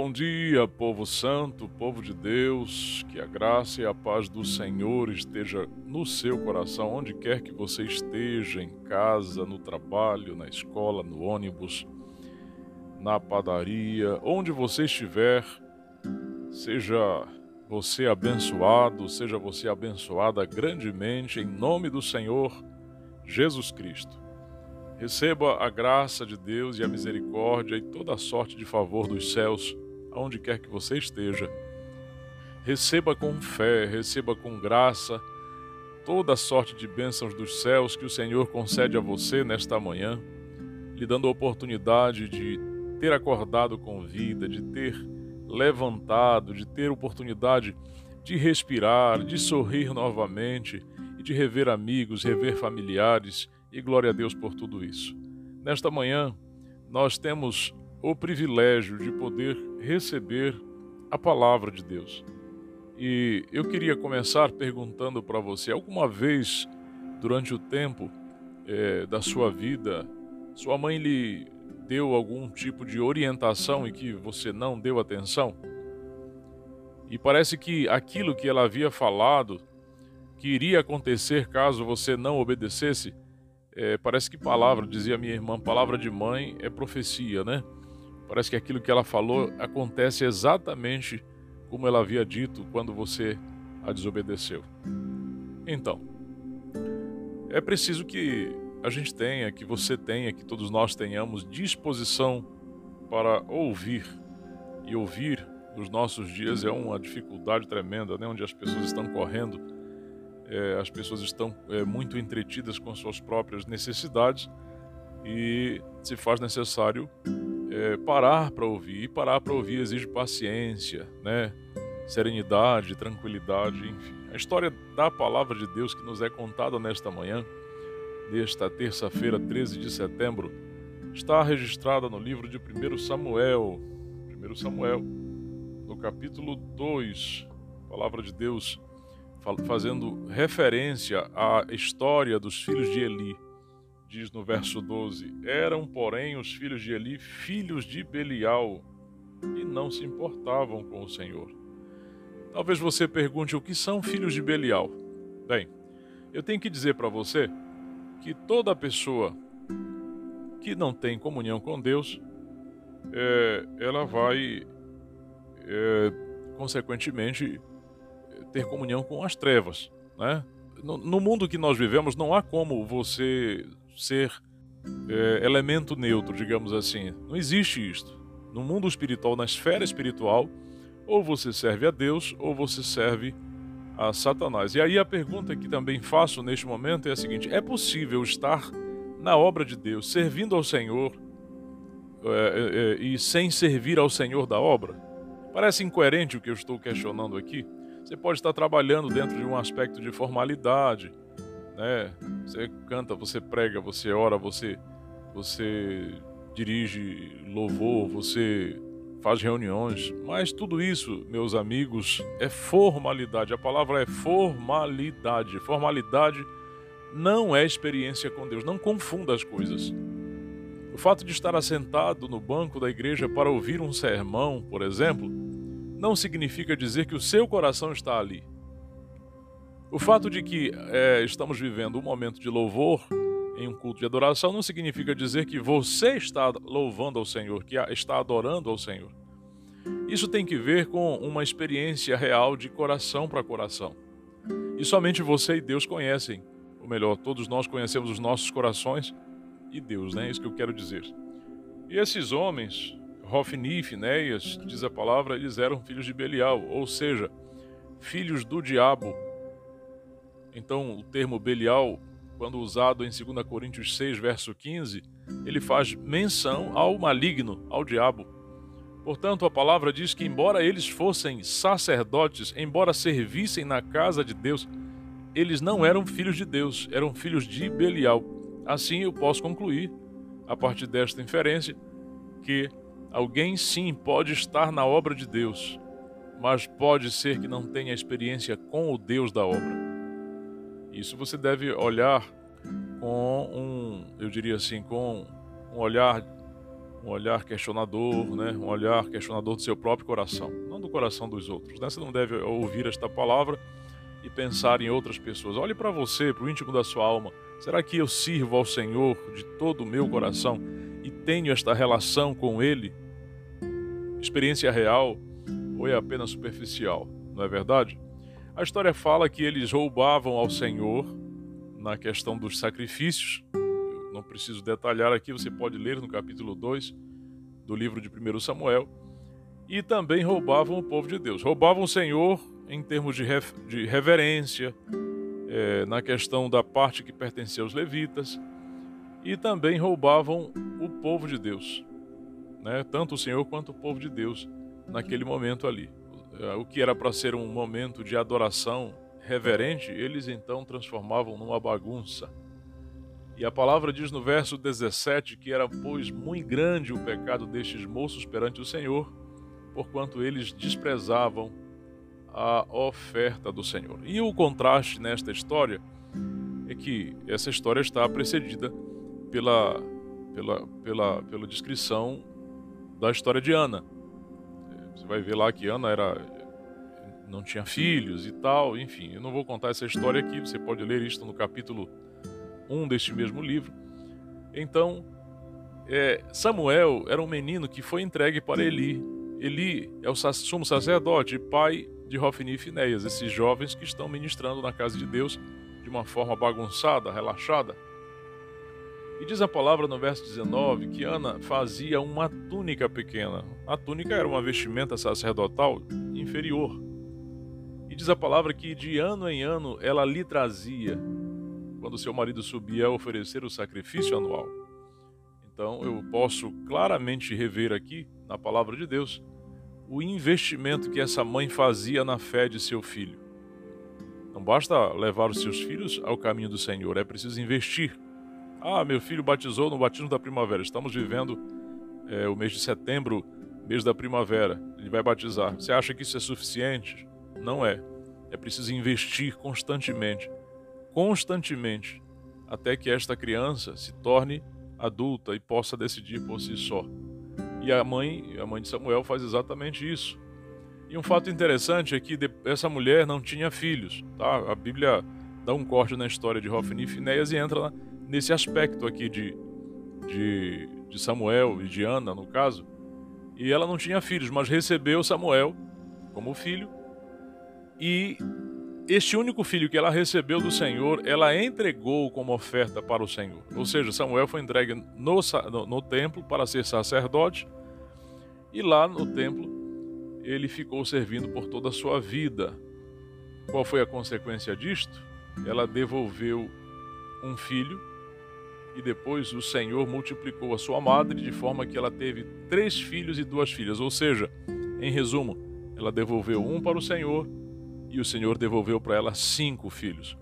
Bom dia, povo santo, povo de Deus, que a graça e a paz do Senhor esteja no seu coração, onde quer que você esteja, em casa, no trabalho, na escola, no ônibus, na padaria, onde você estiver, seja você abençoado, seja você abençoada grandemente em nome do Senhor Jesus Cristo. Receba a graça de Deus e a misericórdia e toda a sorte de favor dos céus, aonde quer que você esteja. Receba com fé, receba com graça toda a sorte de bênçãos dos céus que o Senhor concede a você nesta manhã, lhe dando a oportunidade de ter acordado com vida, de ter levantado, de ter oportunidade de respirar, de sorrir novamente e de rever amigos, rever familiares e glória a Deus por tudo isso. Nesta manhã, nós temos o privilégio de poder receber a palavra de Deus. E eu queria começar perguntando para você: alguma vez durante o tempo é, da sua vida, sua mãe lhe deu algum tipo de orientação e que você não deu atenção? E parece que aquilo que ela havia falado que iria acontecer caso você não obedecesse, é, parece que palavra, dizia minha irmã, palavra de mãe é profecia, né? Parece que aquilo que ela falou acontece exatamente como ela havia dito quando você a desobedeceu. Então, é preciso que a gente tenha, que você tenha, que todos nós tenhamos disposição para ouvir. E ouvir nos nossos dias é uma dificuldade tremenda, né? onde as pessoas estão correndo é, as pessoas estão é, muito entretidas com suas próprias necessidades e se faz necessário é, parar para ouvir. E parar para ouvir exige paciência, né? serenidade, tranquilidade, enfim. A história da palavra de Deus que nos é contada nesta manhã, desta terça-feira, 13 de setembro, está registrada no livro de 1 Samuel. 1 Samuel, no capítulo 2, a palavra de Deus fazendo referência à história dos filhos de Eli. Diz no verso 12: Eram, porém, os filhos de Eli filhos de Belial e não se importavam com o Senhor. Talvez você pergunte o que são filhos de Belial. Bem, eu tenho que dizer para você que toda pessoa que não tem comunhão com Deus, é, ela vai, é, consequentemente, ter comunhão com as trevas, né? No, mundo que nós vivemos não há como você ser é, elemento neutro, digamos assim. Não existe isto. No mundo espiritual, na esfera espiritual, ou você serve a Deus ou você serve a Satanás. E aí a pergunta que também faço neste momento é a seguinte: é possível estar na obra de Deus, servindo ao Senhor é, é, é e sem servir ao Senhor da obra? Parece incoerente o que eu estou questionando aqui. Você pode estar trabalhando dentro de um aspecto de formalidade, né? Você canta, você prega, você ora, você você dirige louvor, você faz reuniões, mas tudo isso, meus amigos, é formalidade. A palavra é formalidade. Formalidade não é experiência com Deus. Não confunda as coisas. O fato de estar assentado no banco da igreja para ouvir um sermão, por exemplo, não significa dizer que o seu coração está ali. O fato de que é, estamos vivendo um momento de louvor em um culto de adoração não significa dizer que você está louvando ao Senhor, que está adorando ao Senhor. Isso tem que ver com uma experiência real de coração para coração. E somente você e Deus conhecem, ou melhor, todos nós conhecemos os nossos corações e Deus, né? É isso que eu quero dizer. E esses homens, Hofni e Finéias, diz a palavra, eles eram filhos de Belial, ou seja, filhos do diabo. Então, o termo Belial, quando usado em 2 Coríntios 6, verso 15, ele faz menção ao maligno, ao diabo. Portanto, a palavra diz que, embora eles fossem sacerdotes, embora servissem na casa de Deus, eles não eram filhos de Deus, eram filhos de Belial. Assim, eu posso concluir, a partir desta inferência, que Alguém sim pode estar na obra de Deus, mas pode ser que não tenha experiência com o Deus da obra. Isso você deve olhar com um, eu diria assim, com um olhar um olhar questionador, né? um olhar questionador do seu próprio coração, não do coração dos outros. Né? Você não deve ouvir esta palavra e pensar em outras pessoas. Olhe para você, para o íntimo da sua alma. Será que eu sirvo ao Senhor de todo o meu coração e tenho esta relação com Ele? Experiência real ou é apenas superficial? Não é verdade? A história fala que eles roubavam ao Senhor na questão dos sacrifícios. Eu não preciso detalhar aqui, você pode ler no capítulo 2 do livro de 1 Samuel. E também roubavam o povo de Deus. Roubavam o Senhor em termos de, reverência, é, na questão da parte que pertencia aos levitas, e também roubavam o povo de Deus, né? tanto o Senhor quanto o povo de Deus naquele momento ali. É, o que era para ser um momento de adoração reverente, eles então transformavam numa bagunça. E a palavra diz no verso 17 que era, pois, muito grande o pecado destes moços perante o Senhor, porquanto eles desprezavam a oferta do Senhor. E o contraste nesta história é que essa história está precedida pela, pela, pela, pela descrição da história de Ana. Você vai ver lá que Ana era não tinha filhos e tal, enfim, eu não vou contar essa história aqui, você pode ler isto no capítulo 1 deste mesmo livro. Então, é, Samuel era um menino que foi entregue para Eli. Eli é o sumo sacerdote, pai de Hofni e Finéias, esses jovens que estão ministrando na casa de Deus de uma forma bagunçada, relaxada. E diz a palavra no verso 19 que Ana fazia uma túnica pequena. A túnica era uma vestimenta sacerdotal inferior. E diz a palavra que de ano em ano ela lhe trazia, quando seu marido subia a oferecer o sacrifício anual. Então eu posso claramente rever aqui, na palavra de Deus, o investimento que essa mãe fazia na fé de seu filho. Não basta levar os seus filhos ao caminho do Senhor, é preciso investir. Ah, meu filho batizou no batismo da primavera. Estamos vivendo é, o mês de setembro, mês da primavera. Ele vai batizar. Você acha que isso é suficiente? Não é. É preciso investir constantemente, constantemente, até que esta criança se torne adulta e possa decidir por si só. E a mãe, a mãe de Samuel faz exatamente isso. E um fato interessante é que essa mulher não tinha filhos, tá? A Bíblia dá um corte na história de Hofni e Finéias e entra nesse aspecto aqui de, de, de Samuel e de Ana, no caso. E ela não tinha filhos, mas recebeu Samuel como filho. E este único filho que ela recebeu do Senhor, ela entregou como oferta para o Senhor. Ou seja, Samuel foi entregue no, no, no templo para ser sacerdote e lá no templo ele ficou servindo por toda a sua vida. Qual foi a consequência disto? Ela devolveu um filho e depois o Senhor multiplicou a sua madre de forma que ela teve três filhos e duas filhas. Ou seja, em resumo, ela devolveu um para o Senhor e o Senhor devolveu para ela cinco filhos.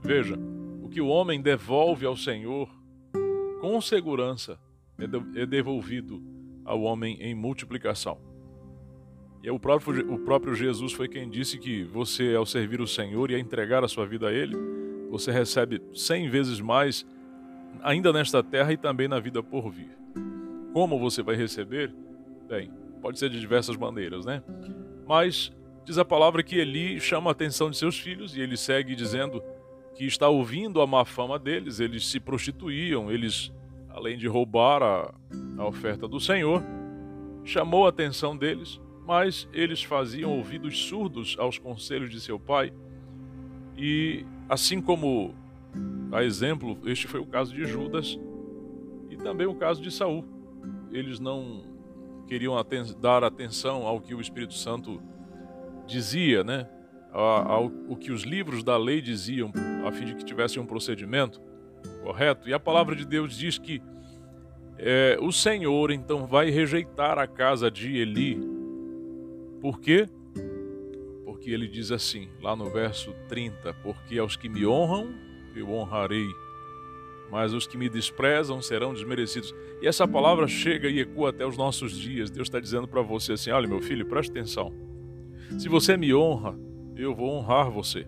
Veja, o que o homem devolve ao Senhor, com segurança, é, é devolvido ao homem em multiplicação. E o próprio, o próprio Jesus foi quem disse que você, ao servir o Senhor e a entregar a sua vida a Ele, você recebe cem vezes mais, ainda nesta terra e também na vida por vir. Como você vai receber? Bem, pode ser de diversas maneiras, né? Mas Diz a palavra que Eli chama a atenção de seus filhos e ele segue dizendo que está ouvindo a má fama deles, eles se prostituíam, eles, além de roubar a, a oferta do Senhor, chamou a atenção deles, mas eles faziam ouvidos surdos aos conselhos de seu pai. E assim como a exemplo, este foi o caso de Judas e também o caso de Saul. Eles não queriam aten dar atenção ao que o Espírito Santo dizia, né, ao, o que os livros da lei diziam, a fim de que tivesse um procedimento correto. E a palavra de Deus diz que é, o Senhor então vai rejeitar a casa de Eli. Por quê? Porque ele diz assim, lá no verso 30, porque aos que me honram, eu honrarei, mas os que me desprezam serão desmerecidos. E essa palavra chega e ecoa até os nossos dias. Deus está dizendo para você assim: olha, meu filho, preste atenção. Se você me honra, eu vou honrar você.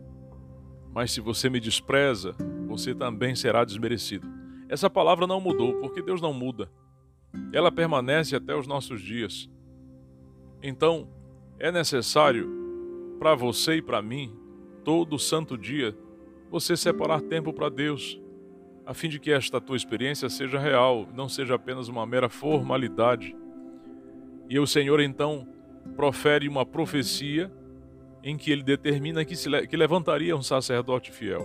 Mas se você me despreza, você também será desmerecido. Essa palavra não mudou, porque Deus não muda. ela permanece até os nossos dias. Então, é necessário para você e para mim, todo santo dia, você separar tempo para Deus, a fim de que esta tua experiência seja real, não seja apenas uma mera formalidade. E o Senhor então profere uma profecia em que ele determina que, se, que levantaria um sacerdote fiel.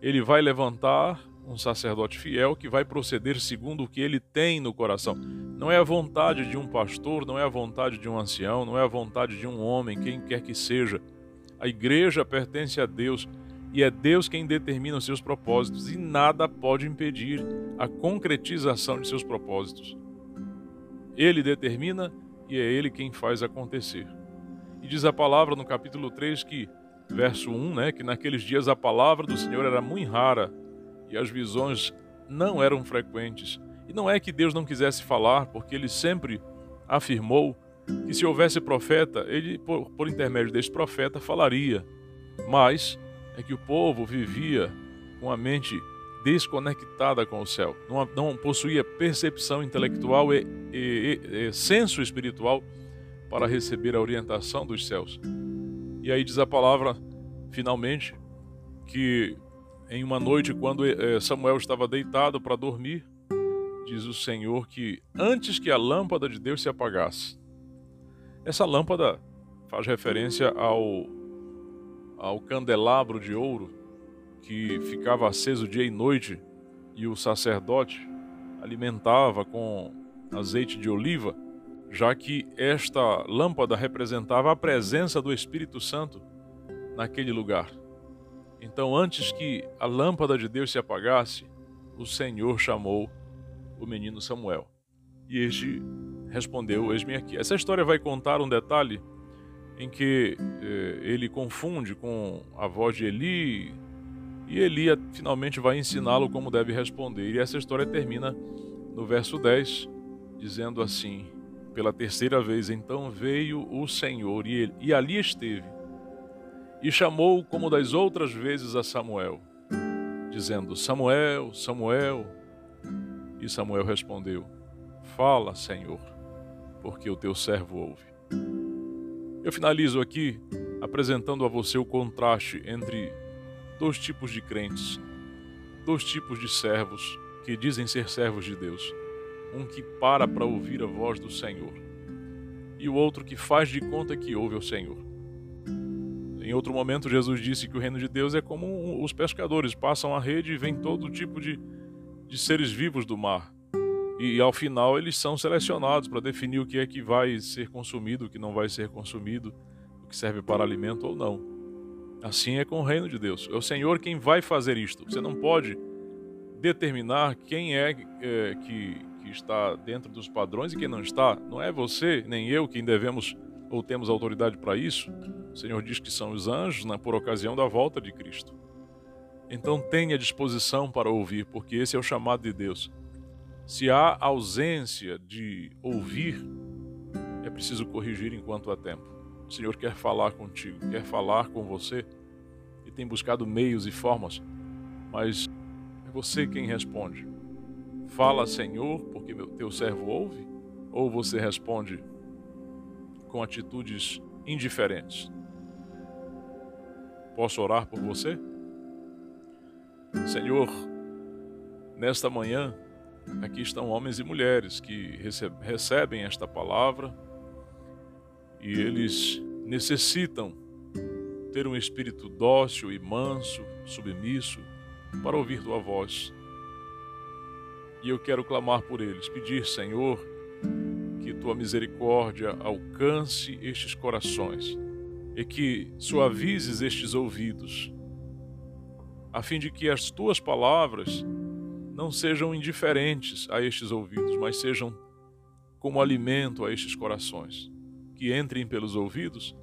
Ele vai levantar um sacerdote fiel que vai proceder segundo o que ele tem no coração. Não é a vontade de um pastor, não é a vontade de um ancião, não é a vontade de um homem, quem quer que seja. A igreja pertence a Deus e é Deus quem determina os seus propósitos e nada pode impedir a concretização de seus propósitos. Ele determina e é ele quem faz acontecer. E diz a palavra no capítulo 3 que verso 1, né, que naqueles dias a palavra do Senhor era muito rara e as visões não eram frequentes. E não é que Deus não quisesse falar, porque ele sempre afirmou que se houvesse profeta, ele, por, por intermédio desse profeta, falaria. Mas é que o povo vivia com a mente desconectada com o céu, não, não possuía percepção intelectual e, e, e, e senso espiritual para receber a orientação dos céus. E aí diz a palavra, finalmente, que em uma noite, quando eh, Samuel estava deitado para dormir, diz o Senhor que antes que a lâmpada de Deus se apagasse, essa lâmpada faz referência ao, ao candelabro de ouro que ficava aceso dia e noite e o sacerdote alimentava com azeite de oliva, já que esta lâmpada representava a presença do Espírito Santo naquele lugar. Então, antes que a lâmpada de Deus se apagasse, o Senhor chamou o menino Samuel. E este respondeu: Eis-me aqui. Essa história vai contar um detalhe em que eh, ele confunde com a voz de Eli, e Eli finalmente vai ensiná-lo como deve responder. E essa história termina no verso 10, dizendo assim: Pela terceira vez, então veio o Senhor, e, ele, e ali esteve e chamou como das outras vezes a Samuel, dizendo: Samuel, Samuel. E Samuel respondeu: Fala, Senhor, porque o teu servo ouve. Eu finalizo aqui apresentando a você o contraste entre dois tipos de crentes, dois tipos de servos que dizem ser servos de Deus. Um que para para ouvir a voz do Senhor e o outro que faz de conta que ouve o Senhor. Em outro momento, Jesus disse que o reino de Deus é como os pescadores passam a rede e vem todo tipo de, de seres vivos do mar. E, ao final eles são selecionados para definir o que é que vai ser consumido, o que não vai ser consumido, o que serve para alimento ou não. Assim é com o reino de Deus. É o Senhor quem vai fazer isto. Você não pode determinar quem é, é que, que está dentro dos padrões e quem não está. Não é você nem eu quem devemos ou temos autoridade para isso? O Senhor diz que são os anjos né, por ocasião da volta de Cristo. Então tenha disposição para ouvir, porque esse é o chamado de Deus. Se há ausência de ouvir, é preciso corrigir enquanto há tempo. O Senhor quer falar contigo, quer falar com você e tem buscado meios e formas, mas é você quem responde. Fala, Senhor, porque meu teu servo ouve? Ou você responde, com atitudes indiferentes. Posso orar por você? Senhor, nesta manhã, aqui estão homens e mulheres que recebem esta palavra e eles necessitam ter um espírito dócil e manso, submisso, para ouvir tua voz. E eu quero clamar por eles, pedir, Senhor, que tua misericórdia alcance estes corações e que suavizes estes ouvidos, a fim de que as tuas palavras não sejam indiferentes a estes ouvidos, mas sejam como alimento a estes corações, que entrem pelos ouvidos,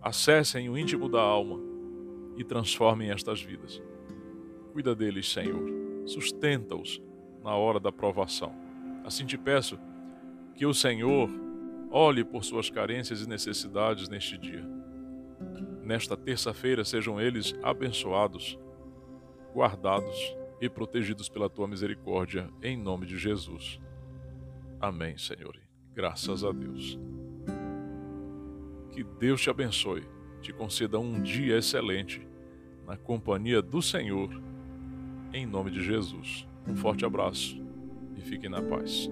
acessem o íntimo da alma e transformem estas vidas. Cuida deles, Senhor, sustenta-os na hora da provação. Assim te peço que o Senhor olhe por suas carências e necessidades neste dia. Nesta terça-feira sejam eles abençoados, guardados e protegidos pela tua misericórdia, em nome de Jesus. Amém, Senhor. Graças a Deus. Que Deus te abençoe, te conceda um dia excelente na companhia do Senhor, em nome de Jesus. Um forte abraço e fique na paz.